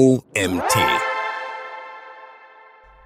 OMT.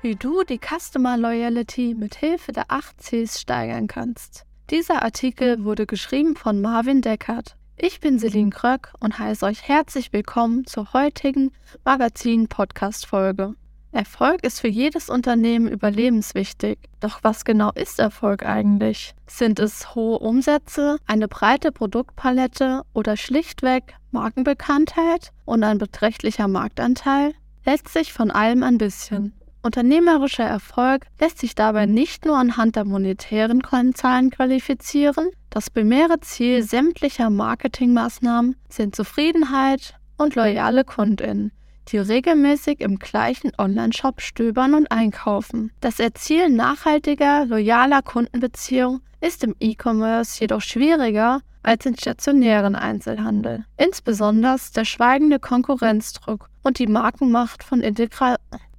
Wie du die Customer Loyalty mit Hilfe der 8 Cs steigern kannst. Dieser Artikel wurde geschrieben von Marvin Deckert. Ich bin Celine Kröck und heiße euch herzlich willkommen zur heutigen Magazin-Podcast-Folge. Erfolg ist für jedes Unternehmen überlebenswichtig. Doch was genau ist Erfolg eigentlich? Sind es hohe Umsätze, eine breite Produktpalette oder schlichtweg Markenbekanntheit und ein beträchtlicher Marktanteil? Letztlich von allem ein bisschen. Unternehmerischer Erfolg lässt sich dabei nicht nur anhand der monetären Kennzahlen qualifizieren. Das primäre Ziel sämtlicher Marketingmaßnahmen sind Zufriedenheit und loyale Kundinnen die regelmäßig im gleichen Online-Shop stöbern und einkaufen. Das Erzielen nachhaltiger, loyaler Kundenbeziehungen ist im E-Commerce jedoch schwieriger als im stationären Einzelhandel. Insbesondere der schweigende Konkurrenzdruck und die Markenmacht von Integral.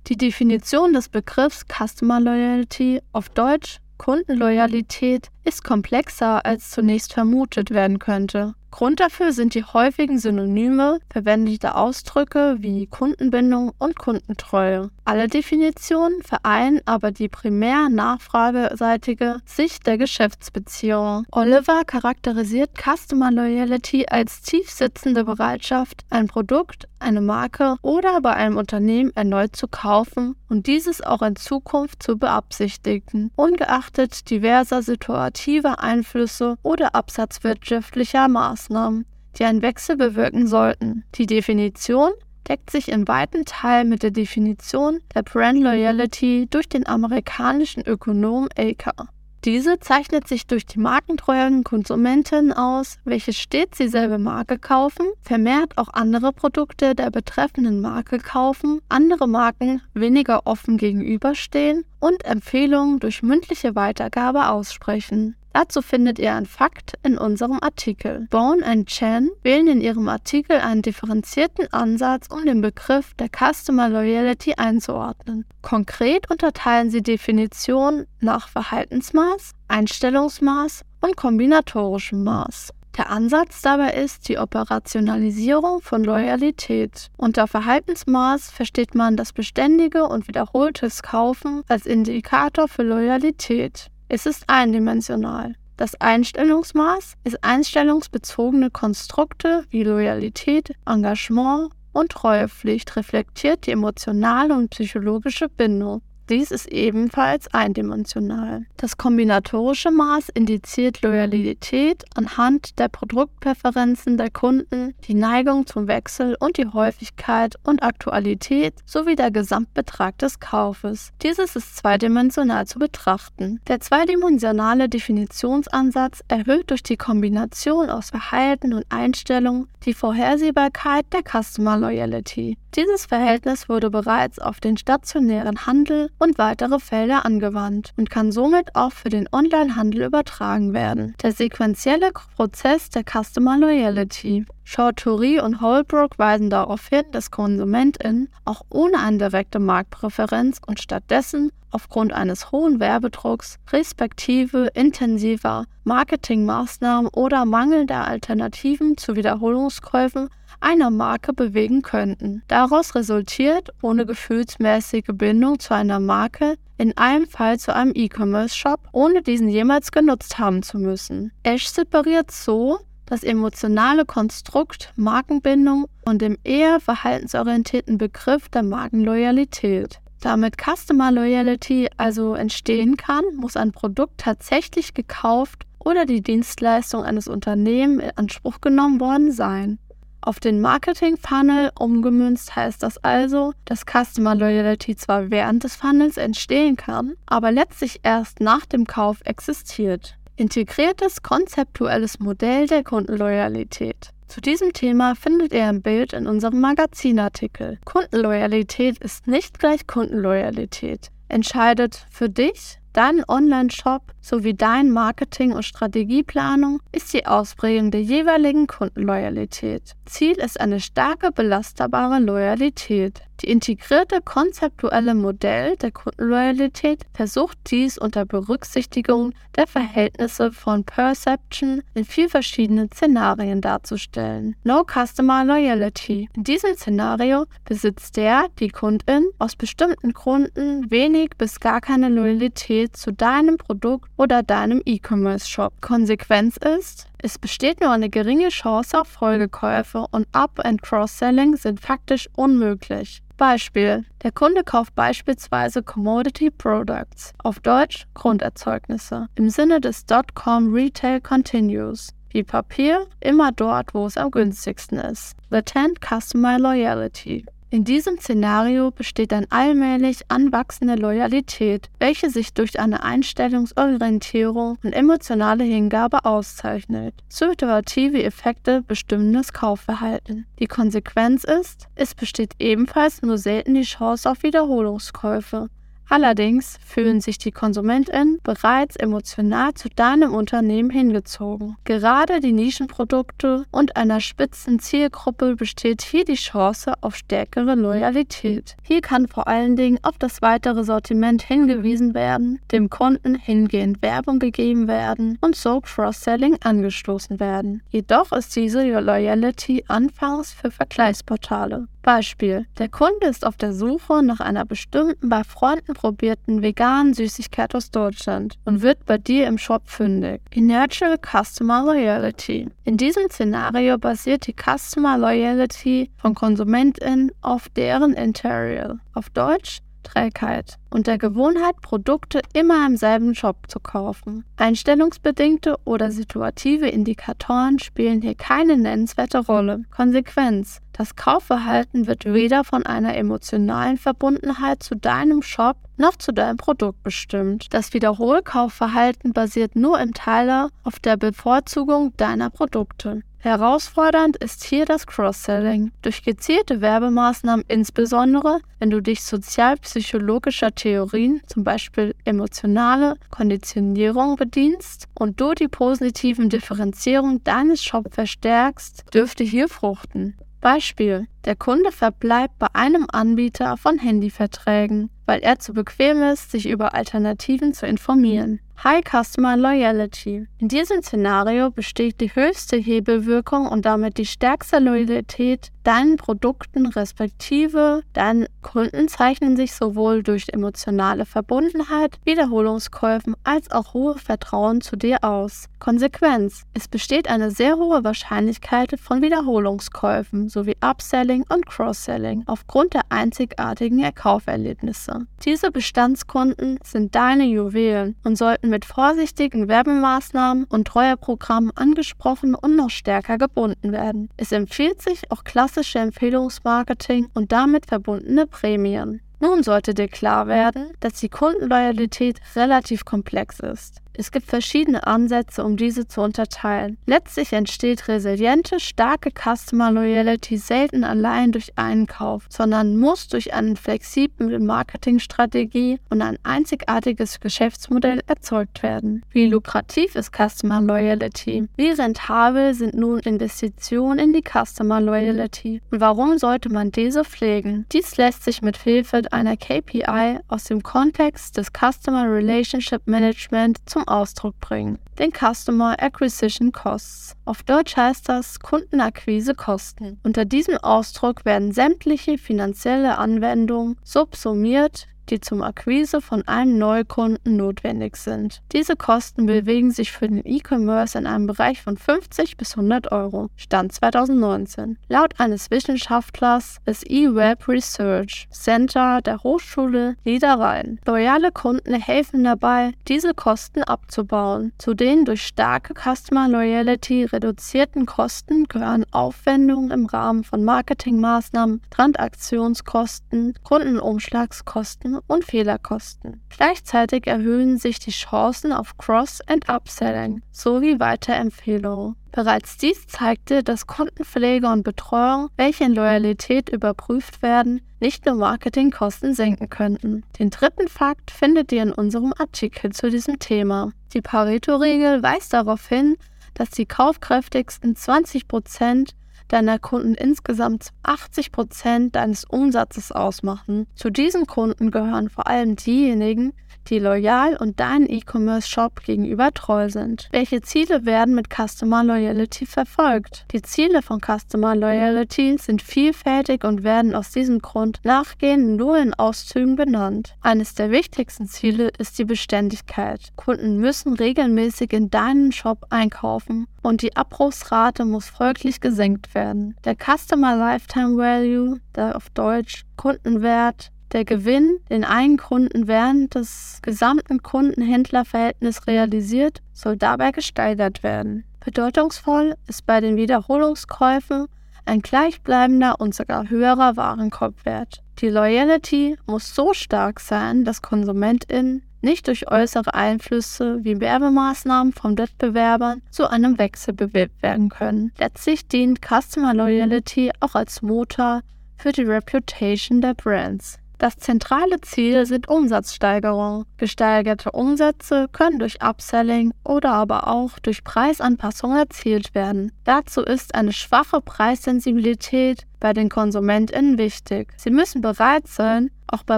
Die Definition des Begriffs Customer Loyalty auf Deutsch Kundenloyalität ist komplexer als zunächst vermutet werden könnte. Grund dafür sind die häufigen Synonyme verwendete Ausdrücke wie Kundenbindung und Kundentreue. Alle Definitionen vereinen aber die primär nachfrageseitige Sicht der Geschäftsbeziehung. Oliver charakterisiert Customer Loyalty als tiefsitzende Bereitschaft, ein Produkt, eine Marke oder bei einem Unternehmen erneut zu kaufen und dieses auch in Zukunft zu beabsichtigen, ungeachtet diverser situativer Einflüsse oder absatzwirtschaftlicher Maßnahmen. Maßnahmen, die einen Wechsel bewirken sollten. Die Definition deckt sich in weiten Teilen mit der Definition der Brand Loyalty durch den amerikanischen Ökonom Aker. Diese zeichnet sich durch die markentreuen Konsumentinnen aus, welche stets dieselbe Marke kaufen, vermehrt auch andere Produkte der betreffenden Marke kaufen, andere Marken weniger offen gegenüberstehen und Empfehlungen durch mündliche Weitergabe aussprechen. Dazu findet ihr ein Fakt in unserem Artikel. Bone und Chen wählen in ihrem Artikel einen differenzierten Ansatz, um den Begriff der Customer Loyalty einzuordnen. Konkret unterteilen sie Definitionen nach Verhaltensmaß, Einstellungsmaß und kombinatorischem Maß. Der Ansatz dabei ist die Operationalisierung von Loyalität. Unter Verhaltensmaß versteht man das beständige und wiederholtes Kaufen als Indikator für Loyalität. Es ist eindimensional. Das Einstellungsmaß ist einstellungsbezogene Konstrukte wie Loyalität, Engagement und Treuepflicht reflektiert die emotionale und psychologische Bindung. Dies ist ebenfalls eindimensional. Das kombinatorische Maß indiziert Loyalität anhand der Produktpräferenzen der Kunden, die Neigung zum Wechsel und die Häufigkeit und Aktualität sowie der Gesamtbetrag des Kaufes. Dieses ist zweidimensional zu betrachten. Der zweidimensionale Definitionsansatz erhöht durch die Kombination aus Verhalten und Einstellungen die Vorhersehbarkeit der Customer Loyalty. Dieses Verhältnis wurde bereits auf den stationären Handel und weitere Felder angewandt und kann somit auch für den Onlinehandel übertragen werden. Der sequentielle Prozess der Customer Loyalty. Chaudhuri und Holbrook weisen darauf hin, dass KonsumentInnen auch ohne eine direkte Marktpräferenz und stattdessen aufgrund eines hohen Werbedrucks, respektive intensiver Marketingmaßnahmen oder mangelnder Alternativen zu Wiederholungskäufen einer Marke bewegen könnten. Daraus resultiert ohne gefühlsmäßige Bindung zu einer Marke in einem Fall zu einem E-Commerce-Shop, ohne diesen jemals genutzt haben zu müssen. Ash separiert so das emotionale Konstrukt Markenbindung und dem eher verhaltensorientierten Begriff der Markenloyalität. Damit Customer Loyalty also entstehen kann, muss ein Produkt tatsächlich gekauft oder die Dienstleistung eines Unternehmens in Anspruch genommen worden sein. Auf den Marketing-Funnel umgemünzt heißt das also, dass Customer Loyalty zwar während des Funnels entstehen kann, aber letztlich erst nach dem Kauf existiert. Integriertes konzeptuelles Modell der Kundenloyalität. Zu diesem Thema findet ihr ein Bild in unserem Magazinartikel. Kundenloyalität ist nicht gleich Kundenloyalität. Entscheidet für dich Dein Online-Shop sowie dein Marketing- und Strategieplanung ist die Ausprägung der jeweiligen Kundenloyalität. Ziel ist eine starke, belastbare Loyalität. Die integrierte konzeptuelle Modell der Kundenloyalität versucht dies unter Berücksichtigung der Verhältnisse von Perception in vier verschiedenen Szenarien darzustellen. No Customer Loyalty. In diesem Szenario besitzt der, die Kundin, aus bestimmten Gründen wenig bis gar keine Loyalität zu deinem Produkt oder deinem E-Commerce-Shop. Konsequenz ist, es besteht nur eine geringe Chance auf Folgekäufe und Up- and Cross-Selling sind faktisch unmöglich. Beispiel. Der Kunde kauft beispielsweise Commodity Products, auf Deutsch Grunderzeugnisse, im Sinne des Dotcom Retail Continues, wie Papier immer dort, wo es am günstigsten ist. Latent Customer Loyalty. In diesem Szenario besteht ein allmählich anwachsende Loyalität, welche sich durch eine Einstellungsorientierung und emotionale Hingabe auszeichnet. Situative Effekte bestimmen das Kaufverhalten. Die Konsequenz ist, es besteht ebenfalls nur selten die Chance auf Wiederholungskäufe. Allerdings fühlen sich die KonsumentInnen bereits emotional zu deinem Unternehmen hingezogen. Gerade die Nischenprodukte und einer spitzen Zielgruppe besteht hier die Chance auf stärkere Loyalität. Hier kann vor allen Dingen auf das weitere Sortiment hingewiesen werden, dem Kunden hingehend Werbung gegeben werden und so Cross-Selling angestoßen werden. Jedoch ist diese Loyalty anfangs für Vergleichsportale. Beispiel: Der Kunde ist auf der Suche nach einer bestimmten bei Freunden probierten veganen Süßigkeit aus Deutschland und wird bei dir im Shop fündig. Inertial Customer Loyalty. In diesem Szenario basiert die Customer Loyalty von KonsumentInnen auf deren Interior. Auf Deutsch Trägheit und der Gewohnheit, Produkte immer im selben Shop zu kaufen. Einstellungsbedingte oder situative Indikatoren spielen hier keine nennenswerte Rolle. Konsequenz. Das Kaufverhalten wird weder von einer emotionalen Verbundenheit zu deinem Shop noch zu deinem Produkt bestimmt. Das Wiederholkaufverhalten basiert nur im Teiler auf der Bevorzugung deiner Produkte. Herausfordernd ist hier das Cross-Selling. Durch gezielte Werbemaßnahmen, insbesondere wenn du dich sozialpsychologischer Theorien, zum Beispiel emotionale Konditionierung, bedienst und du die positiven Differenzierungen deines Shops verstärkst, dürfte hier fruchten. Beispiel: Der Kunde verbleibt bei einem Anbieter von Handyverträgen, weil er zu bequem ist, sich über Alternativen zu informieren. High Customer Loyalty. In diesem Szenario besteht die höchste Hebelwirkung und damit die stärkste Loyalität deinen Produkten respektive deinen Kunden zeichnen sich sowohl durch emotionale Verbundenheit, Wiederholungskäufen als auch hohe Vertrauen zu dir aus. Konsequenz. Es besteht eine sehr hohe Wahrscheinlichkeit von Wiederholungskäufen sowie Upselling und Cross-Selling aufgrund der einzigartigen Erkauferlebnisse. Diese Bestandskunden sind deine Juwelen und sollten mit vorsichtigen Werbemaßnahmen und Treuerprogrammen angesprochen und noch stärker gebunden werden. Es empfiehlt sich auch klassische Empfehlungsmarketing und damit verbundene Prämien. Nun sollte dir klar werden, dass die Kundenloyalität relativ komplex ist. Es gibt verschiedene Ansätze, um diese zu unterteilen. Letztlich entsteht resiliente, starke Customer Loyalty selten allein durch Einkauf, sondern muss durch eine flexible Marketingstrategie und ein einzigartiges Geschäftsmodell erzeugt werden. Wie lukrativ ist Customer Loyalty? Wie rentabel sind nun Investitionen in die Customer Loyalty? Und warum sollte man diese pflegen? Dies lässt sich mit Hilfe einer KPI aus dem Kontext des Customer Relationship Management zum Ausdruck bringen, den Customer Acquisition Costs. Auf Deutsch heißt das Kundenakquisekosten. Unter diesem Ausdruck werden sämtliche finanzielle Anwendungen subsumiert, die zum Akquise von einem Neukunden notwendig sind. Diese Kosten bewegen sich für den E-Commerce in einem Bereich von 50 bis 100 Euro. Stand 2019. Laut eines Wissenschaftlers des E-Web Research Center der Hochschule Niederrhein. Loyale Kunden helfen dabei, diese Kosten abzubauen. Zu den durch starke Customer Loyalty reduzierten Kosten gehören Aufwendungen im Rahmen von Marketingmaßnahmen, Transaktionskosten, Kundenumschlagskosten und Fehlerkosten. Gleichzeitig erhöhen sich die Chancen auf Cross- and Upselling sowie Weiterempfehlungen. Bereits dies zeigte, dass Kundenpflege und Betreuung, welche in Loyalität überprüft werden, nicht nur Marketingkosten senken könnten. Den dritten Fakt findet ihr in unserem Artikel zu diesem Thema. Die Pareto-Regel weist darauf hin, dass die kaufkräftigsten 20% deiner Kunden insgesamt 80 Prozent deines Umsatzes ausmachen. Zu diesen Kunden gehören vor allem diejenigen, die loyal und deinen E-Commerce-Shop gegenüber treu sind. Welche Ziele werden mit Customer Loyalty verfolgt? Die Ziele von Customer Loyalty sind vielfältig und werden aus diesem Grund nachgehend nur in Auszügen benannt. Eines der wichtigsten Ziele ist die Beständigkeit. Kunden müssen regelmäßig in deinen Shop einkaufen und die Abbruchsrate muss folglich gesenkt werden. Der Customer Lifetime Value, der auf Deutsch Kundenwert, der Gewinn, den einen Kunden während des gesamten Kunden-Händler-Verhältnisses realisiert, soll dabei gesteigert werden. Bedeutungsvoll ist bei den Wiederholungskäufen ein gleichbleibender und sogar höherer Warenkorbwert. Die Loyalty muss so stark sein, dass KonsumentInnen nicht durch äußere Einflüsse wie Werbemaßnahmen von Wettbewerbern zu einem Wechsel bewegt werden können. Letztlich dient Customer Loyalty auch als Motor für die Reputation der Brands. Das zentrale Ziel sind Umsatzsteigerungen. Gesteigerte Umsätze können durch Upselling oder aber auch durch Preisanpassungen erzielt werden. Dazu ist eine schwache Preissensibilität bei den KonsumentInnen wichtig. Sie müssen bereit sein, auch bei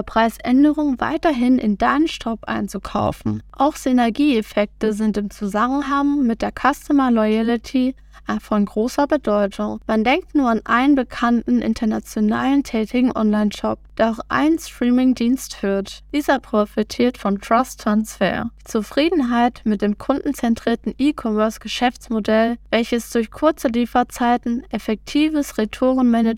Preisänderungen weiterhin in deinen Shop einzukaufen. Auch Synergieeffekte sind im Zusammenhang mit der Customer Loyalty von großer Bedeutung. Man denkt nur an einen bekannten internationalen tätigen Online-Shop, der auch einen Streaming-Dienst führt. Dieser profitiert von Trust Transfer. Die Zufriedenheit mit dem kundenzentrierten E-Commerce-Geschäftsmodell, welches durch kurze Lieferzeiten, effektives Retourenmanagement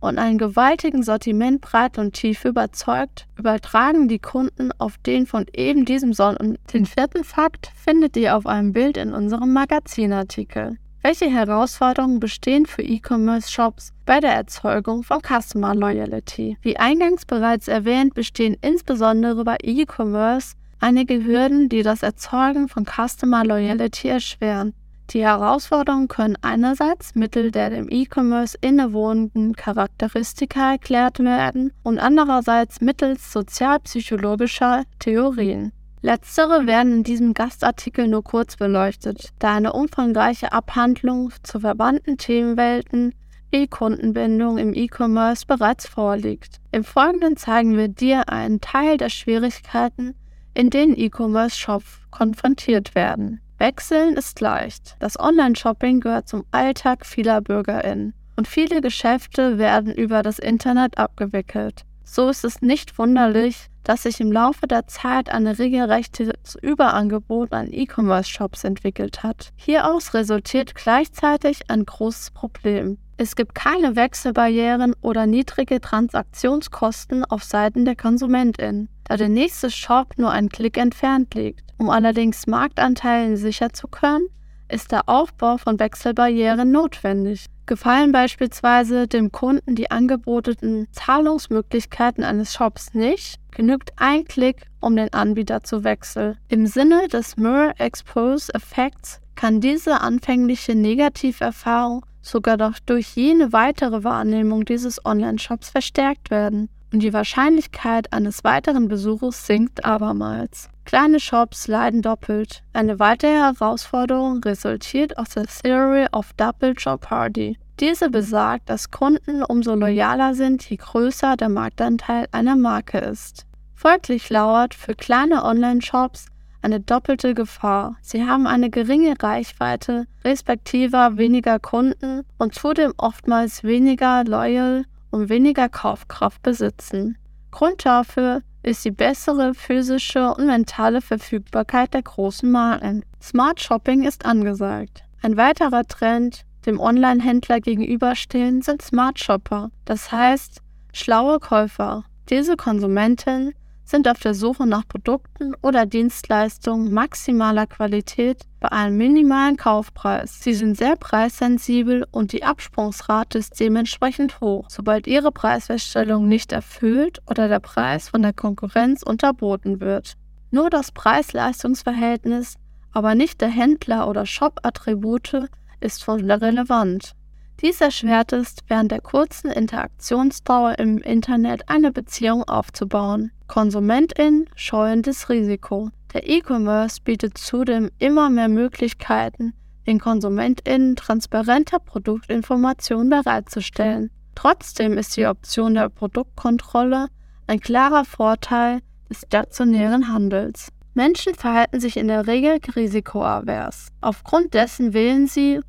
und einen gewaltigen Sortimentbreite und Tiefe überzeugt, übertragen die Kunden auf den von eben diesem Sonnen. Den vierten Fakt findet ihr auf einem Bild in unserem Magazinartikel. Welche Herausforderungen bestehen für E-Commerce-Shops bei der Erzeugung von Customer Loyalty? Wie eingangs bereits erwähnt, bestehen insbesondere bei E-Commerce einige Hürden, die das Erzeugen von Customer Loyalty erschweren. Die Herausforderungen können einerseits mittels der dem E-Commerce innewohnenden Charakteristika erklärt werden und andererseits mittels sozialpsychologischer Theorien. Letztere werden in diesem Gastartikel nur kurz beleuchtet, da eine umfangreiche Abhandlung zu verbannten Themenwelten wie Kundenbindung im E-Commerce bereits vorliegt. Im Folgenden zeigen wir dir einen Teil der Schwierigkeiten, in denen E-Commerce-Shops konfrontiert werden. Wechseln ist leicht. Das Online-Shopping gehört zum Alltag vieler BürgerInnen und viele Geschäfte werden über das Internet abgewickelt. So ist es nicht wunderlich, dass sich im Laufe der Zeit ein regelrechtes Überangebot an E-Commerce-Shops entwickelt hat. Hieraus resultiert gleichzeitig ein großes Problem. Es gibt keine Wechselbarrieren oder niedrige Transaktionskosten auf Seiten der Konsumentin, da der nächste Shop nur einen Klick entfernt liegt. Um allerdings Marktanteile sicher zu können, ist der Aufbau von Wechselbarrieren notwendig. Gefallen beispielsweise dem Kunden die angebotenen Zahlungsmöglichkeiten eines Shops nicht, genügt ein Klick, um den Anbieter zu wechseln. Im Sinne des Mirror Expose Effekts kann diese anfängliche Negativerfahrung sogar doch durch jene weitere Wahrnehmung dieses Online-Shops verstärkt werden und die Wahrscheinlichkeit eines weiteren Besuches sinkt abermals. Kleine Shops leiden doppelt. Eine weitere Herausforderung resultiert aus der Theory of Double Jeopardy. Diese besagt, dass Kunden umso loyaler sind, je größer der Marktanteil einer Marke ist. Folglich lauert für kleine Online-Shops eine doppelte Gefahr. Sie haben eine geringe Reichweite, respektive weniger Kunden und zudem oftmals weniger loyal und weniger Kaufkraft besitzen. Grund dafür ist die bessere physische und mentale Verfügbarkeit der großen Marken. Smart Shopping ist angesagt. Ein weiterer Trend, dem Online-Händler gegenüberstehen, sind Smart Shopper, das heißt schlaue Käufer. Diese Konsumenten sind auf der Suche nach Produkten oder Dienstleistungen maximaler Qualität bei einem minimalen Kaufpreis. Sie sind sehr preissensibel und die Absprungsrate ist dementsprechend hoch, sobald ihre Preisfeststellung nicht erfüllt oder der Preis von der Konkurrenz unterboten wird. Nur das Preis-Leistungs-Verhältnis, aber nicht der Händler- oder Shop-Attribute ist von relevant. Dies erschwert es, während der kurzen Interaktionsdauer im Internet eine Beziehung aufzubauen. KonsumentInnen scheuen das Risiko. Der E-Commerce bietet zudem immer mehr Möglichkeiten, den KonsumentInnen transparenter Produktinformationen bereitzustellen. Trotzdem ist die Option der Produktkontrolle ein klarer Vorteil des stationären Handels. Menschen verhalten sich in der Regel risikoavers. Aufgrund dessen wählen sie,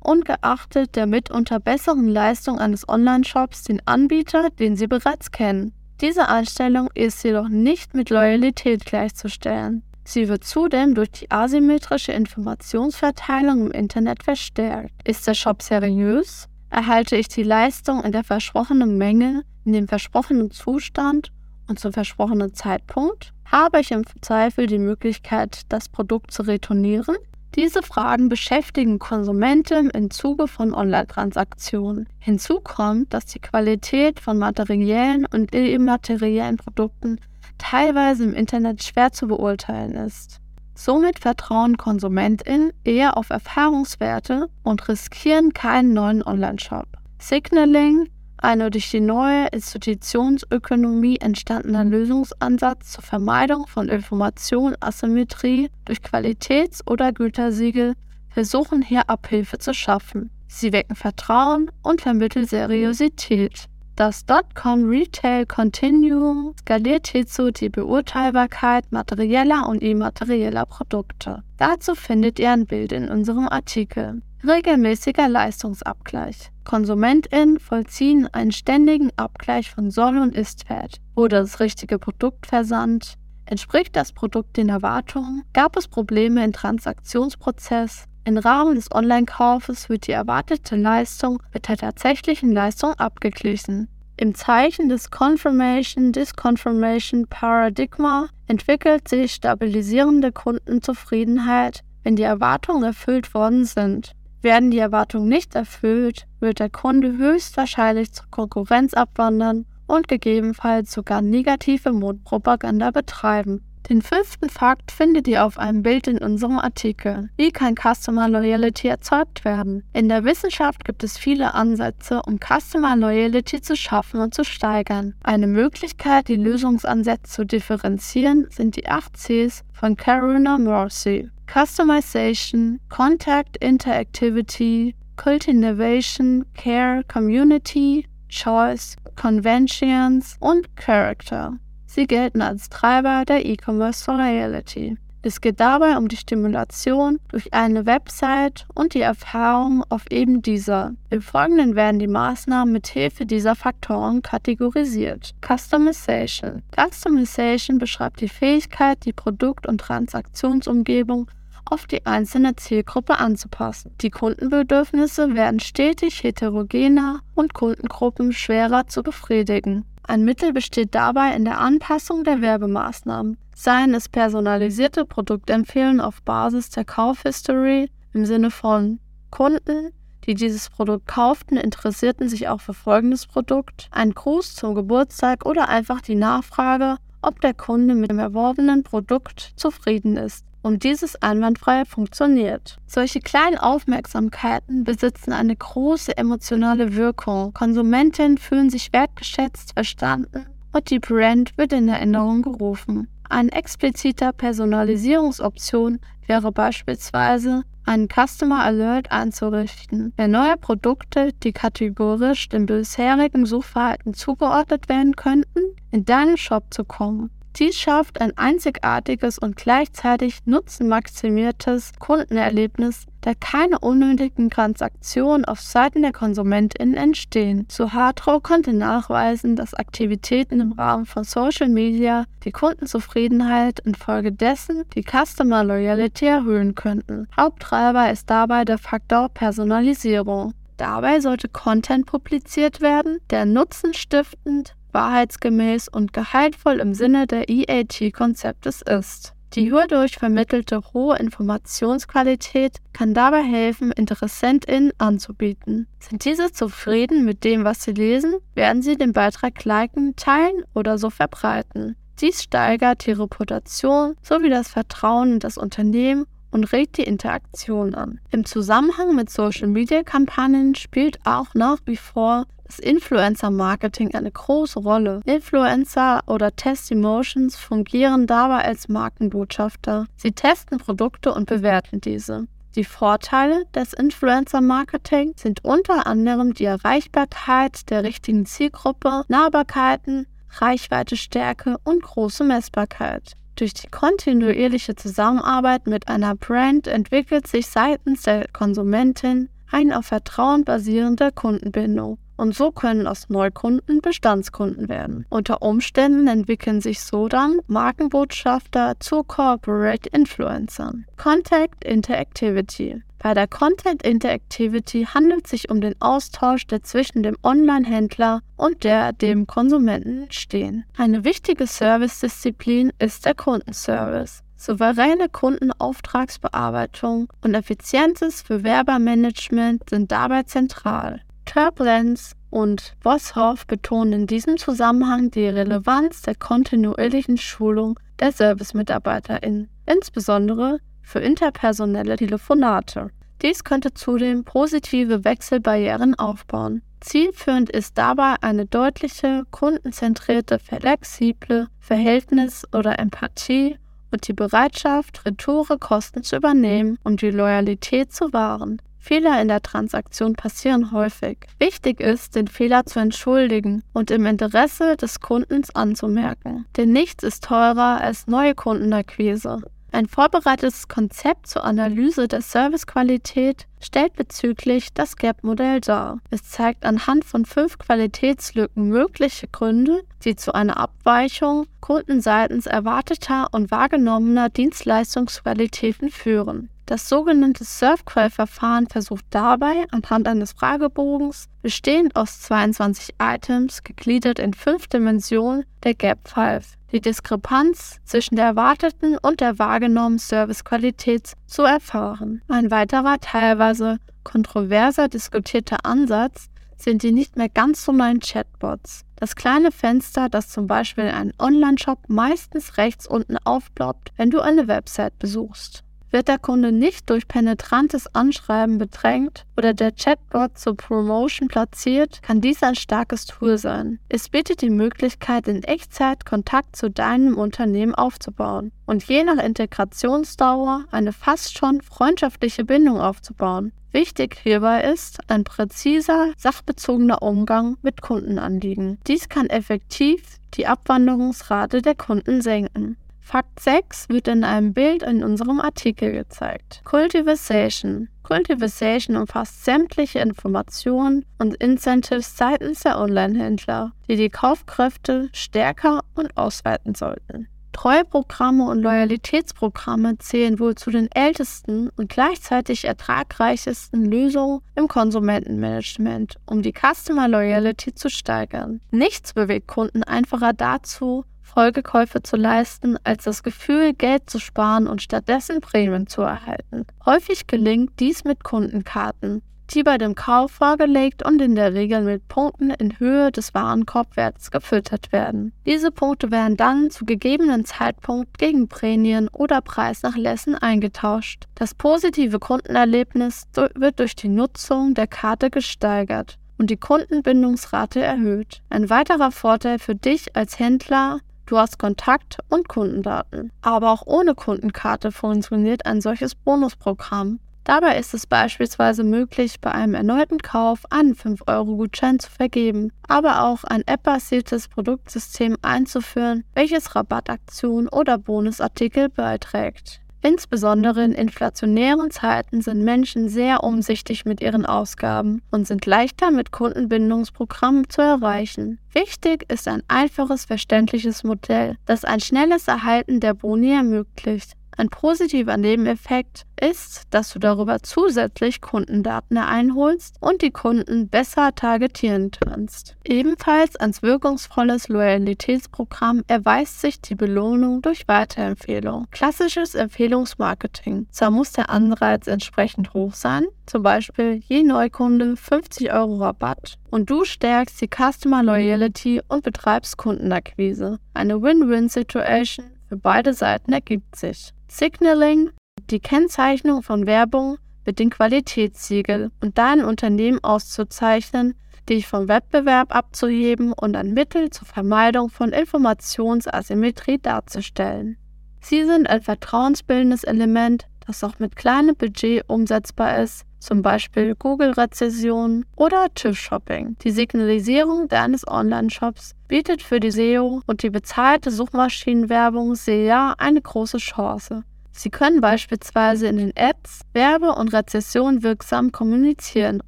ungeachtet der mitunter besseren Leistung eines Online-Shops, den Anbieter, den sie bereits kennen. Diese Einstellung ist jedoch nicht mit Loyalität gleichzustellen. Sie wird zudem durch die asymmetrische Informationsverteilung im Internet verstärkt. Ist der Shop seriös? Erhalte ich die Leistung in der versprochenen Menge, in dem versprochenen Zustand und zum versprochenen Zeitpunkt? Habe ich im Zweifel die Möglichkeit, das Produkt zu retournieren? Diese Fragen beschäftigen Konsumenten im Zuge von Online-Transaktionen. Hinzu kommt, dass die Qualität von materiellen und immateriellen Produkten teilweise im Internet schwer zu beurteilen ist. Somit vertrauen KonsumentInnen eher auf Erfahrungswerte und riskieren keinen neuen Online-Shop. Signaling eine durch die neue Institutionsökonomie entstandener Lösungsansatz zur Vermeidung von Informationasymmetrie durch Qualitäts- oder Gütersiegel versuchen hier Abhilfe zu schaffen. Sie wecken Vertrauen und vermitteln Seriosität. Das .com Retail Continuum skaliert hierzu die Beurteilbarkeit materieller und immaterieller Produkte. Dazu findet ihr ein Bild in unserem Artikel. Regelmäßiger Leistungsabgleich. KonsumentInnen vollziehen einen ständigen Abgleich von Soll- und Istwert. Wurde das richtige Produkt versandt? Entspricht das Produkt den Erwartungen? Gab es Probleme im Transaktionsprozess? Im Rahmen des Online-Kaufes wird die erwartete Leistung mit der tatsächlichen Leistung abgeglichen. Im Zeichen des Confirmation-Disconfirmation Paradigma entwickelt sich stabilisierende Kundenzufriedenheit, wenn die Erwartungen erfüllt worden sind. Werden die Erwartungen nicht erfüllt, wird der Kunde höchstwahrscheinlich zur Konkurrenz abwandern und gegebenenfalls sogar negative Mundpropaganda betreiben. Den fünften Fakt findet ihr auf einem Bild in unserem Artikel. Wie kann Customer Loyalty erzeugt werden? In der Wissenschaft gibt es viele Ansätze, um Customer Loyalty zu schaffen und zu steigern. Eine Möglichkeit, die Lösungsansätze zu differenzieren, sind die 8 Cs von Carolina Morrissey. Customization, Contact Interactivity, Cultivation, Care, Community, Choice, Conventions und Character. Sie gelten als Treiber der E-Commerce for Reality. Es geht dabei um die Stimulation durch eine Website und die Erfahrung auf eben dieser. Im Folgenden werden die Maßnahmen mit Hilfe dieser Faktoren kategorisiert. Customization. Customization beschreibt die Fähigkeit, die Produkt- und Transaktionsumgebung auf die einzelne Zielgruppe anzupassen. Die Kundenbedürfnisse werden stetig heterogener und Kundengruppen schwerer zu befriedigen. Ein Mittel besteht dabei in der Anpassung der Werbemaßnahmen, seien es personalisierte Produktempfehlungen auf Basis der Kaufhistory im Sinne von Kunden, die dieses Produkt kauften, interessierten sich auch für folgendes Produkt, ein Gruß zum Geburtstag oder einfach die Nachfrage, ob der Kunde mit dem erworbenen Produkt zufrieden ist und dieses einwandfrei funktioniert. Solche kleinen Aufmerksamkeiten besitzen eine große emotionale Wirkung. Konsumentinnen fühlen sich wertgeschätzt, verstanden und die Brand wird in Erinnerung gerufen. Eine explizite Personalisierungsoption wäre beispielsweise, einen Customer Alert einzurichten, wenn neue Produkte, die kategorisch dem bisherigen Suchverhalten zugeordnet werden könnten, in deinen Shop zu kommen. Dies schafft ein einzigartiges und gleichzeitig nutzenmaximiertes Kundenerlebnis, da keine unnötigen Transaktionen auf Seiten der KonsumentInnen entstehen. Suhatro konnte nachweisen, dass Aktivitäten im Rahmen von Social Media die Kundenzufriedenheit infolgedessen die Customer Loyalty erhöhen könnten. Haupttreiber ist dabei der Faktor Personalisierung. Dabei sollte Content publiziert werden, der nutzenstiftend, wahrheitsgemäß und gehaltvoll im Sinne der EAT-Konzeptes ist. Die hierdurch vermittelte hohe Informationsqualität kann dabei helfen, InteressentInnen anzubieten. Sind diese zufrieden mit dem, was sie lesen, werden sie den Beitrag liken, teilen oder so verbreiten. Dies steigert die Reputation sowie das Vertrauen in das Unternehmen und regt die Interaktion an. Im Zusammenhang mit Social-Media-Kampagnen spielt auch nach wie vor das Influencer-Marketing eine große Rolle. Influencer oder Test-Emotions fungieren dabei als Markenbotschafter. Sie testen Produkte und bewerten diese. Die Vorteile des Influencer-Marketing sind unter anderem die Erreichbarkeit der richtigen Zielgruppe, Nahbarkeiten, Reichweitestärke und große Messbarkeit. Durch die kontinuierliche Zusammenarbeit mit einer Brand entwickelt sich seitens der Konsumentin eine auf Vertrauen basierende Kundenbindung. Und so können aus Neukunden Bestandskunden werden. Unter Umständen entwickeln sich so dann Markenbotschafter zu Corporate Influencern. Contact Interactivity. Bei der Content Interactivity handelt es sich um den Austausch, der zwischen dem Online-Händler und der dem Konsumenten stehen. Eine wichtige Service-Disziplin ist der Kundenservice. Souveräne Kundenauftragsbearbeitung und effizientes Bewerbermanagement sind dabei zentral. Turbulence und Boshoff betonen in diesem Zusammenhang die Relevanz der kontinuierlichen Schulung der ServicemitarbeiterInnen, insbesondere für interpersonelle Telefonate. Dies könnte zudem positive Wechselbarrieren aufbauen. Zielführend ist dabei eine deutliche, kundenzentrierte, flexible Verhältnis oder Empathie und die Bereitschaft, Retoure-Kosten zu übernehmen, um die Loyalität zu wahren. Fehler in der Transaktion passieren häufig. Wichtig ist, den Fehler zu entschuldigen und im Interesse des Kundens anzumerken. Denn nichts ist teurer als neue Kundenakquise. Ein vorbereitetes Konzept zur Analyse der Servicequalität stellt bezüglich das Gap-Modell dar. Es zeigt anhand von fünf Qualitätslücken mögliche Gründe, die zu einer Abweichung kundenseitens erwarteter und wahrgenommener Dienstleistungsqualitäten führen. Das sogenannte Surfquell-Verfahren versucht dabei anhand eines Fragebogens, bestehend aus 22 Items, gegliedert in fünf Dimensionen der Gap 5, die Diskrepanz zwischen der erwarteten und der wahrgenommenen Servicequalität zu erfahren. Ein weiterer, teilweise kontroverser diskutierter Ansatz sind die nicht mehr ganz so neuen Chatbots. Das kleine Fenster, das zum Beispiel einen Online-Shop meistens rechts unten aufploppt, wenn du eine Website besuchst. Wird der Kunde nicht durch penetrantes Anschreiben bedrängt oder der Chatbot zur Promotion platziert, kann dies ein starkes Tool sein. Es bietet die Möglichkeit, in Echtzeit Kontakt zu deinem Unternehmen aufzubauen und je nach Integrationsdauer eine fast schon freundschaftliche Bindung aufzubauen. Wichtig hierbei ist ein präziser, sachbezogener Umgang mit Kundenanliegen. Dies kann effektiv die Abwanderungsrate der Kunden senken. Fakt 6 wird in einem Bild in unserem Artikel gezeigt. Cultivation. Cultivation umfasst sämtliche Informationen und Incentives seitens der Online-Händler, die die Kaufkräfte stärker und ausweiten sollten. Treueprogramme und Loyalitätsprogramme zählen wohl zu den ältesten und gleichzeitig ertragreichesten Lösungen im Konsumentenmanagement, um die Customer Loyalty zu steigern. Nichts bewegt Kunden einfacher dazu, Folgekäufe zu leisten, als das Gefühl, Geld zu sparen und stattdessen Prämien zu erhalten. Häufig gelingt dies mit Kundenkarten, die bei dem Kauf vorgelegt und in der Regel mit Punkten in Höhe des Warenkorbwerts gefüttert werden. Diese Punkte werden dann zu gegebenen Zeitpunkt gegen Prämien oder Preisnachlässen eingetauscht. Das positive Kundenerlebnis wird durch die Nutzung der Karte gesteigert und die Kundenbindungsrate erhöht. Ein weiterer Vorteil für dich als Händler Du hast Kontakt- und Kundendaten. Aber auch ohne Kundenkarte funktioniert ein solches Bonusprogramm. Dabei ist es beispielsweise möglich, bei einem erneuten Kauf einen 5-Euro-Gutschein zu vergeben, aber auch ein app-basiertes Produktsystem einzuführen, welches Rabattaktionen oder Bonusartikel beiträgt. Insbesondere in inflationären Zeiten sind Menschen sehr umsichtig mit ihren Ausgaben und sind leichter mit Kundenbindungsprogrammen zu erreichen. Wichtig ist ein einfaches, verständliches Modell, das ein schnelles Erhalten der Boni ermöglicht. Ein positiver Nebeneffekt ist, dass du darüber zusätzlich Kundendaten einholst und die Kunden besser targetieren kannst. Ebenfalls als wirkungsvolles Loyalitätsprogramm erweist sich die Belohnung durch Weiterempfehlung. Klassisches Empfehlungsmarketing. Zwar muss der Anreiz entsprechend hoch sein, zum Beispiel je Neukunde 50 Euro Rabatt und du stärkst die Customer Loyalty und betreibst Kundenakquise. Eine Win-Win-Situation für beide Seiten ergibt sich. Signaling, die Kennzeichnung von Werbung mit dem Qualitätssiegel und dein Unternehmen auszuzeichnen, dich vom Wettbewerb abzuheben und ein Mittel zur Vermeidung von Informationsasymmetrie darzustellen. Sie sind ein vertrauensbildendes Element, das auch mit kleinem Budget umsetzbar ist, zum Beispiel Google-Rezession oder TÜV-Shopping. Die Signalisierung deines Online-Shops bietet für die SEO und die bezahlte Suchmaschinenwerbung SEA eine große Chance. Sie können beispielsweise in den Ads Werbe- und Rezession wirksam kommunizieren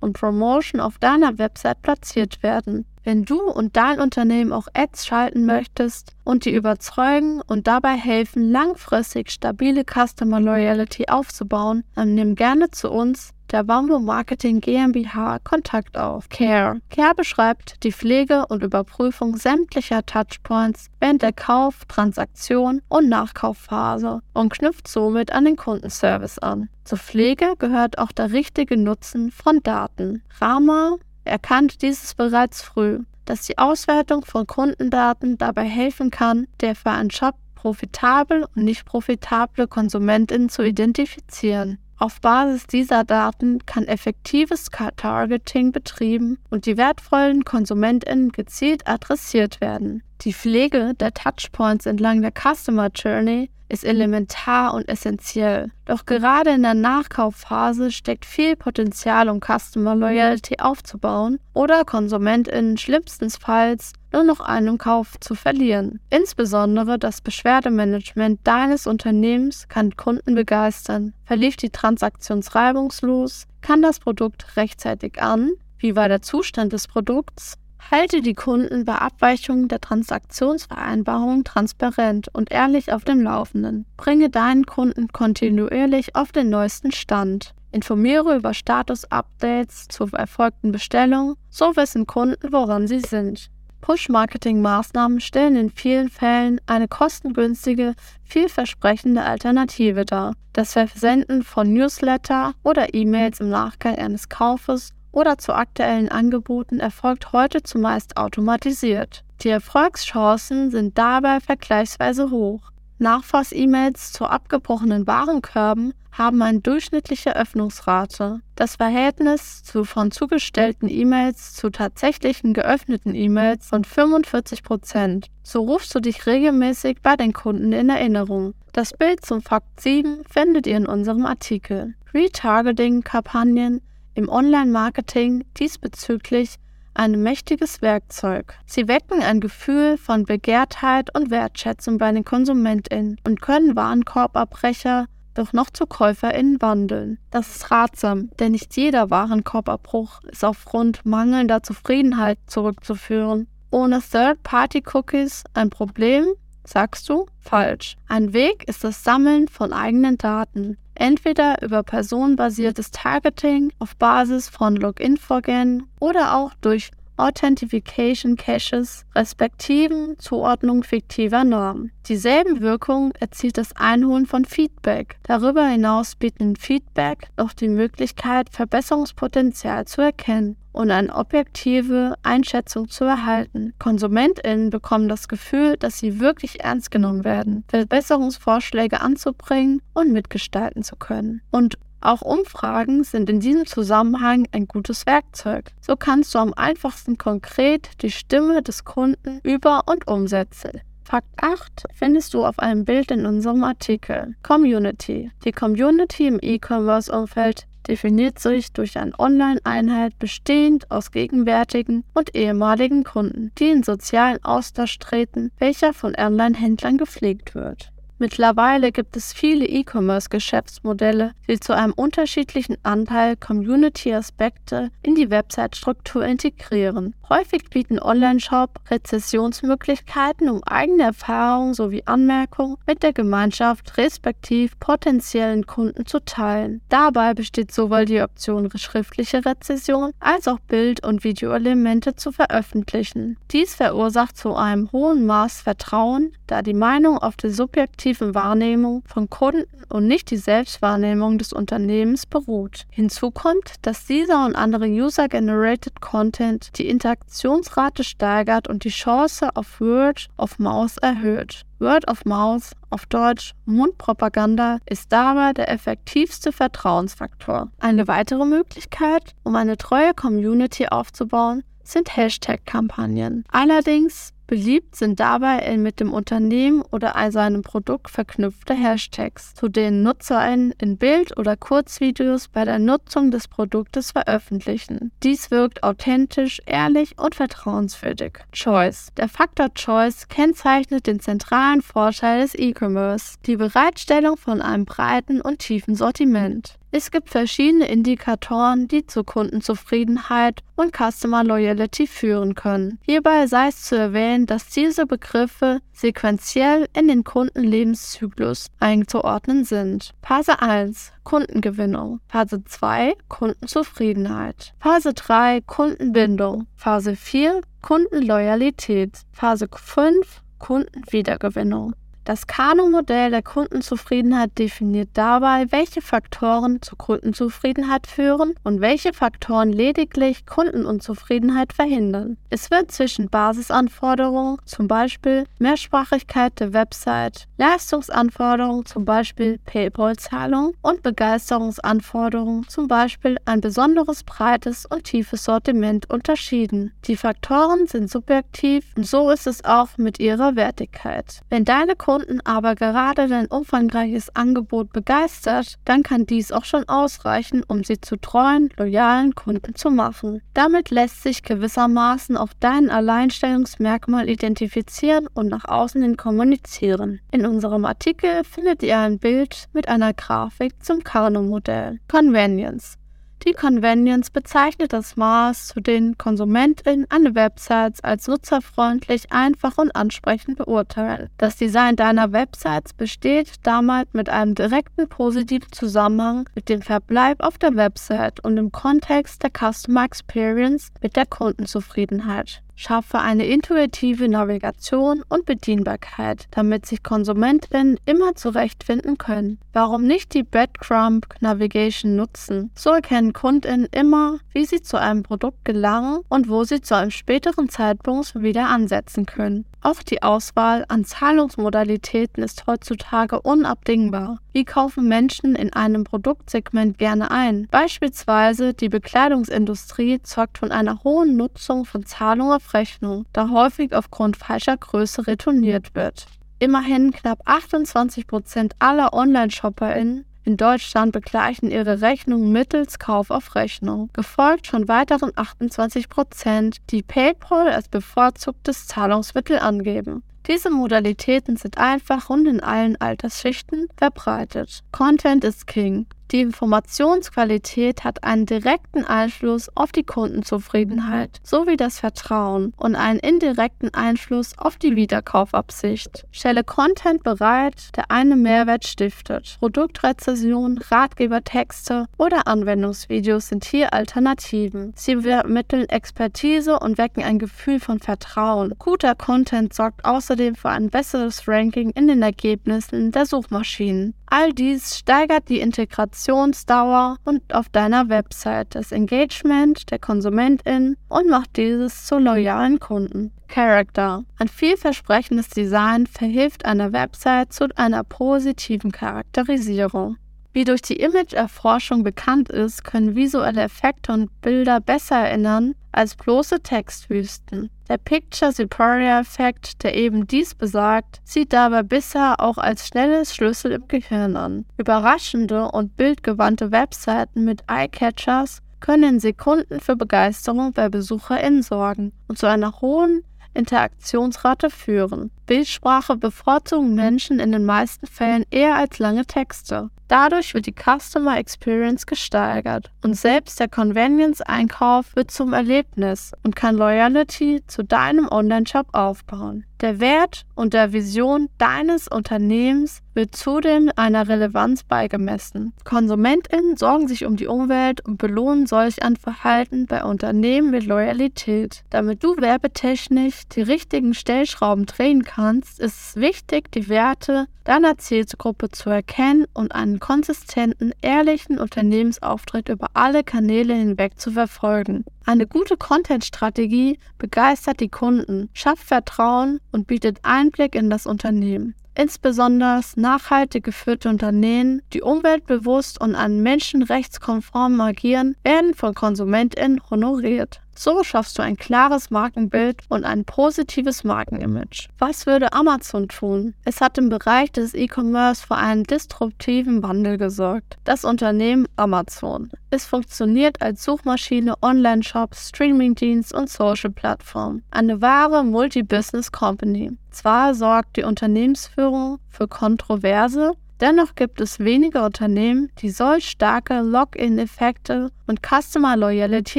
und Promotion auf deiner Website platziert werden. Wenn du und dein Unternehmen auch Ads schalten möchtest und die überzeugen und dabei helfen, langfristig stabile Customer Loyalty aufzubauen, dann nimm gerne zu uns der Bamboo Marketing GmbH Kontakt auf. Care. Care beschreibt die Pflege und Überprüfung sämtlicher Touchpoints während der Kauf-, Transaktion und Nachkaufphase und knüpft somit an den Kundenservice an. Zur Pflege gehört auch der richtige Nutzen von Daten. Rama erkannte dieses bereits früh, dass die Auswertung von Kundendaten dabei helfen kann, der für einen Shop profitabel und nicht profitable Konsumentinnen zu identifizieren. Auf Basis dieser Daten kann effektives Targeting betrieben und die wertvollen KonsumentInnen gezielt adressiert werden. Die Pflege der Touchpoints entlang der Customer Journey ist elementar und essentiell. Doch gerade in der Nachkaufphase steckt viel Potenzial, um Customer Loyalty aufzubauen oder KonsumentInnen schlimmstenfalls nur noch einen Kauf zu verlieren. Insbesondere das Beschwerdemanagement deines Unternehmens kann Kunden begeistern. Verlief die Transaktion reibungslos? Kann das Produkt rechtzeitig an? Wie war der Zustand des Produkts? Halte die Kunden bei Abweichungen der Transaktionsvereinbarung transparent und ehrlich auf dem Laufenden. Bringe deinen Kunden kontinuierlich auf den neuesten Stand. Informiere über Status-Updates zur erfolgten Bestellung, so wissen Kunden, woran sie sind. Push-Marketing-Maßnahmen stellen in vielen Fällen eine kostengünstige, vielversprechende Alternative dar. Das Versenden von Newsletter oder E-Mails im Nachgang eines Kaufes oder zu aktuellen Angeboten erfolgt heute zumeist automatisiert. Die Erfolgschancen sind dabei vergleichsweise hoch. Nachfass-E-Mails zu abgebrochenen Warenkörben haben eine durchschnittliche Öffnungsrate. Das Verhältnis zu von zugestellten E-Mails zu tatsächlichen geöffneten E-Mails von 45 Prozent. So rufst du dich regelmäßig bei den Kunden in Erinnerung. Das Bild zum Fakt 7 findet ihr in unserem Artikel. Retargeting-Kampagnen im Online-Marketing diesbezüglich ein mächtiges Werkzeug. Sie wecken ein Gefühl von Begehrtheit und Wertschätzung bei den KonsumentInnen und können Warenkorbabbrecher doch noch zu KäuferInnen wandeln. Das ist ratsam, denn nicht jeder Warenkorbabbruch ist aufgrund mangelnder Zufriedenheit zurückzuführen. Ohne Third-Party-Cookies ein Problem? Sagst du? Falsch. Ein Weg ist das Sammeln von eigenen Daten. Entweder über personenbasiertes Targeting auf Basis von Login-Vorgängen oder auch durch Authentification Caches respektiven Zuordnung fiktiver Normen. Dieselben Wirkungen erzielt das Einholen von Feedback. Darüber hinaus bieten Feedback noch die Möglichkeit, Verbesserungspotenzial zu erkennen und eine objektive Einschätzung zu erhalten. KonsumentInnen bekommen das Gefühl, dass sie wirklich ernst genommen werden, Verbesserungsvorschläge anzubringen und mitgestalten zu können. Und auch Umfragen sind in diesem Zusammenhang ein gutes Werkzeug. So kannst du am einfachsten konkret die Stimme des Kunden über- und umsetzen. Fakt 8 findest du auf einem Bild in unserem Artikel. Community. Die Community im E-Commerce-Umfeld definiert sich durch eine Online-Einheit bestehend aus gegenwärtigen und ehemaligen Kunden, die in sozialen Austausch treten, welcher von Online-Händlern gepflegt wird. Mittlerweile gibt es viele E-Commerce-Geschäftsmodelle, die zu einem unterschiedlichen Anteil Community-Aspekte in die Website-Struktur integrieren. Häufig bieten Online-Shop Rezessionsmöglichkeiten, um eigene Erfahrungen sowie Anmerkungen mit der Gemeinschaft respektiv potenziellen Kunden zu teilen. Dabei besteht sowohl die Option schriftliche Rezession als auch Bild- und Videoelemente zu veröffentlichen. Dies verursacht zu einem hohen Maß Vertrauen, da die Meinung auf der subjektiven Wahrnehmung von Kunden und nicht die Selbstwahrnehmung des Unternehmens beruht. Hinzu kommt, dass dieser und andere User-Generated Content die Interaktionsrate steigert und die Chance auf Word of Mouth erhöht. Word of Mouth, auf Deutsch Mundpropaganda, ist dabei der effektivste Vertrauensfaktor. Eine weitere Möglichkeit, um eine treue Community aufzubauen, sind Hashtag-Kampagnen. Allerdings Beliebt sind dabei mit dem Unternehmen oder seinem Produkt verknüpfte Hashtags, zu denen NutzerInnen in Bild- oder Kurzvideos bei der Nutzung des Produktes veröffentlichen. Dies wirkt authentisch, ehrlich und vertrauenswürdig. Choice. Der Faktor Choice kennzeichnet den zentralen Vorteil des E-Commerce, die Bereitstellung von einem breiten und tiefen Sortiment. Es gibt verschiedene Indikatoren, die zur Kundenzufriedenheit und Customer Loyalty führen können. Hierbei sei es zu erwähnen, dass diese Begriffe sequenziell in den Kundenlebenszyklus einzuordnen sind. Phase 1 Kundengewinnung, Phase 2 Kundenzufriedenheit, Phase 3 Kundenbindung, Phase 4 Kundenloyalität, Phase 5 Kundenwiedergewinnung. Das Kano-Modell der Kundenzufriedenheit definiert dabei, welche Faktoren zur Kundenzufriedenheit führen und welche Faktoren lediglich Kundenunzufriedenheit verhindern. Es wird zwischen Basisanforderungen, zum Beispiel Mehrsprachigkeit der Website, Leistungsanforderungen, zum Beispiel PayPal-Zahlung und Begeisterungsanforderungen, zum Beispiel ein besonderes breites und tiefes Sortiment unterschieden. Die Faktoren sind subjektiv und so ist es auch mit ihrer Wertigkeit. Wenn deine Kunden aber gerade dein umfangreiches Angebot begeistert, dann kann dies auch schon ausreichen, um sie zu treuen, loyalen Kunden zu machen. Damit lässt sich gewissermaßen auch dein Alleinstellungsmerkmal identifizieren und nach außen hin kommunizieren. In unserem Artikel findet ihr ein Bild mit einer Grafik zum Carno-Modell. Convenience. Die Convenience bezeichnet das Maß, zu dem KonsumentInnen eine Websites als nutzerfreundlich, einfach und ansprechend beurteilen. Das Design deiner Websites besteht damit mit einem direkten positiven Zusammenhang mit dem Verbleib auf der Website und im Kontext der Customer Experience mit der Kundenzufriedenheit. Schaffe eine intuitive Navigation und Bedienbarkeit, damit sich KonsumentInnen immer zurechtfinden können. Warum nicht die Breadcrumb Navigation nutzen? So erkennen KundInnen immer, wie sie zu einem Produkt gelangen und wo sie zu einem späteren Zeitpunkt wieder ansetzen können. Auch die Auswahl an Zahlungsmodalitäten ist heutzutage unabdingbar. Wie kaufen Menschen in einem Produktsegment gerne ein? Beispielsweise die Bekleidungsindustrie zeugt von einer hohen Nutzung von Zahlung auf Rechnung, da häufig aufgrund falscher Größe retourniert wird. Immerhin knapp 28 Prozent aller Online-ShopperInnen in Deutschland begleichen ihre Rechnung mittels Kauf auf Rechnung, gefolgt von weiteren 28 Prozent, die PayPal als bevorzugtes Zahlungsmittel angeben. Diese Modalitäten sind einfach und in allen Altersschichten verbreitet. Content is King. Die Informationsqualität hat einen direkten Einfluss auf die Kundenzufriedenheit sowie das Vertrauen und einen indirekten Einfluss auf die Wiederkaufabsicht. Stelle Content bereit, der einen Mehrwert stiftet. Produktrezession, Ratgebertexte oder Anwendungsvideos sind hier Alternativen. Sie vermitteln Expertise und wecken ein Gefühl von Vertrauen. Guter Content sorgt außerdem für ein besseres Ranking in den Ergebnissen der Suchmaschinen. All dies steigert die Integrationsdauer und auf deiner Website das Engagement der KonsumentInnen und macht dieses zu loyalen Kunden. Character. Ein vielversprechendes Design verhilft einer Website zu einer positiven Charakterisierung. Wie durch die Image-Erforschung bekannt ist, können visuelle Effekte und Bilder besser erinnern als bloße Textwüsten. Der Picture Superior Effekt, der eben dies besagt, sieht dabei bisher auch als schnelles Schlüssel im Gehirn an. Überraschende und bildgewandte Webseiten mit Eye-Catchers können in Sekunden für Begeisterung bei BesucherInnen sorgen und zu einer hohen Interaktionsrate führen. Bildsprache bevorzugen Menschen in den meisten Fällen eher als lange Texte. Dadurch wird die Customer Experience gesteigert und selbst der Convenience-Einkauf wird zum Erlebnis und kann Loyalty zu deinem Online-Shop aufbauen. Der Wert und der Vision deines Unternehmens wird zudem einer Relevanz beigemessen. KonsumentInnen sorgen sich um die Umwelt und belohnen solch ein Verhalten bei Unternehmen mit Loyalität. Damit du werbetechnisch die richtigen Stellschrauben drehen kannst, ist es wichtig, die Werte deiner Zielgruppe zu erkennen und einen konsistenten, ehrlichen Unternehmensauftritt über alle Kanäle hinweg zu verfolgen. Eine gute Content-Strategie begeistert die Kunden, schafft Vertrauen und bietet Einblick in das Unternehmen. Insbesondere nachhaltig geführte Unternehmen, die umweltbewusst und an menschenrechtskonform agieren, werden von KonsumentInnen honoriert. So schaffst du ein klares Markenbild und ein positives Markenimage. Was würde Amazon tun? Es hat im Bereich des E-Commerce für einen disruptiven Wandel gesorgt. Das Unternehmen Amazon. Es funktioniert als Suchmaschine, Online-Shop, Streaming-Dienst und Social-Plattform. Eine wahre Multi-Business Company. Zwar sorgt die Unternehmensführung für Kontroverse, Dennoch gibt es wenige Unternehmen, die solch starke Login-Effekte und Customer Loyalty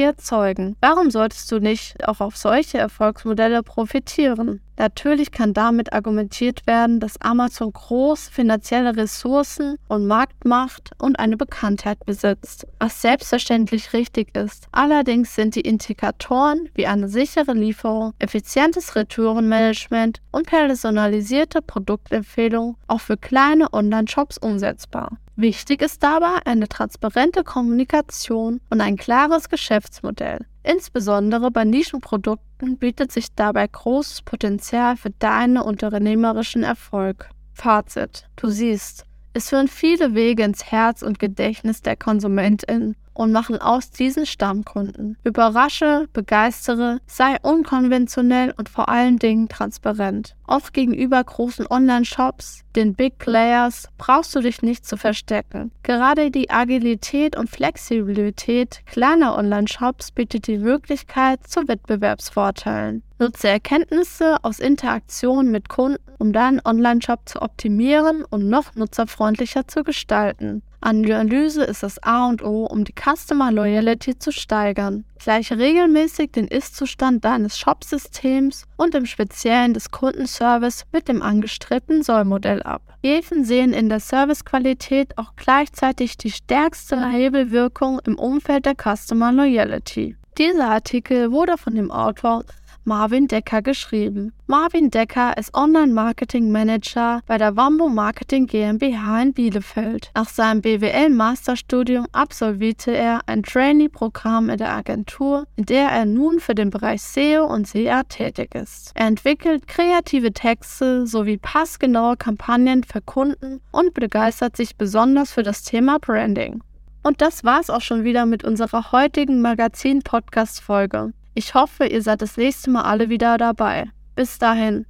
erzeugen. Warum solltest du nicht auch auf solche Erfolgsmodelle profitieren? Natürlich kann damit argumentiert werden, dass Amazon groß finanzielle Ressourcen und Marktmacht und eine Bekanntheit besitzt, was selbstverständlich richtig ist. Allerdings sind die Indikatoren wie eine sichere Lieferung, effizientes Retourenmanagement und personalisierte Produktempfehlungen auch für kleine Online-Shops umsetzbar. Wichtig ist dabei eine transparente Kommunikation und ein klares Geschäftsmodell. Insbesondere bei Nischenprodukten bietet sich dabei großes Potenzial für deinen unternehmerischen Erfolg. Fazit. Du siehst, es führen viele Wege ins Herz und Gedächtnis der Konsumentin und machen aus diesen Stammkunden. Überrasche, begeistere, sei unkonventionell und vor allen Dingen transparent. Auch gegenüber großen Online-Shops, den Big Players, brauchst du dich nicht zu verstecken. Gerade die Agilität und Flexibilität kleiner Online-Shops bietet die Möglichkeit zu Wettbewerbsvorteilen. Nutze Erkenntnisse aus Interaktion mit Kunden, um deinen Online-Shop zu optimieren und noch nutzerfreundlicher zu gestalten. Analyse ist das A und O, um die Customer Loyalty zu steigern. Gleiche regelmäßig den Ist-Zustand deines Shop-Systems und im Speziellen des Kundenservice mit dem angestrebten Sollmodell ab. Häfen sehen in der Servicequalität auch gleichzeitig die stärkste Hebelwirkung im Umfeld der Customer Loyalty. Dieser Artikel wurde von dem Autor Marvin Decker geschrieben. Marvin Decker ist Online-Marketing-Manager bei der Wambo Marketing GmbH in Bielefeld. Nach seinem BWL-Masterstudium absolvierte er ein Trainee-Programm in der Agentur, in der er nun für den Bereich SEO und SEA tätig ist. Er entwickelt kreative Texte sowie passgenaue Kampagnen für Kunden und begeistert sich besonders für das Thema Branding. Und das war's auch schon wieder mit unserer heutigen Magazin-Podcast-Folge. Ich hoffe, ihr seid das nächste Mal alle wieder dabei. Bis dahin.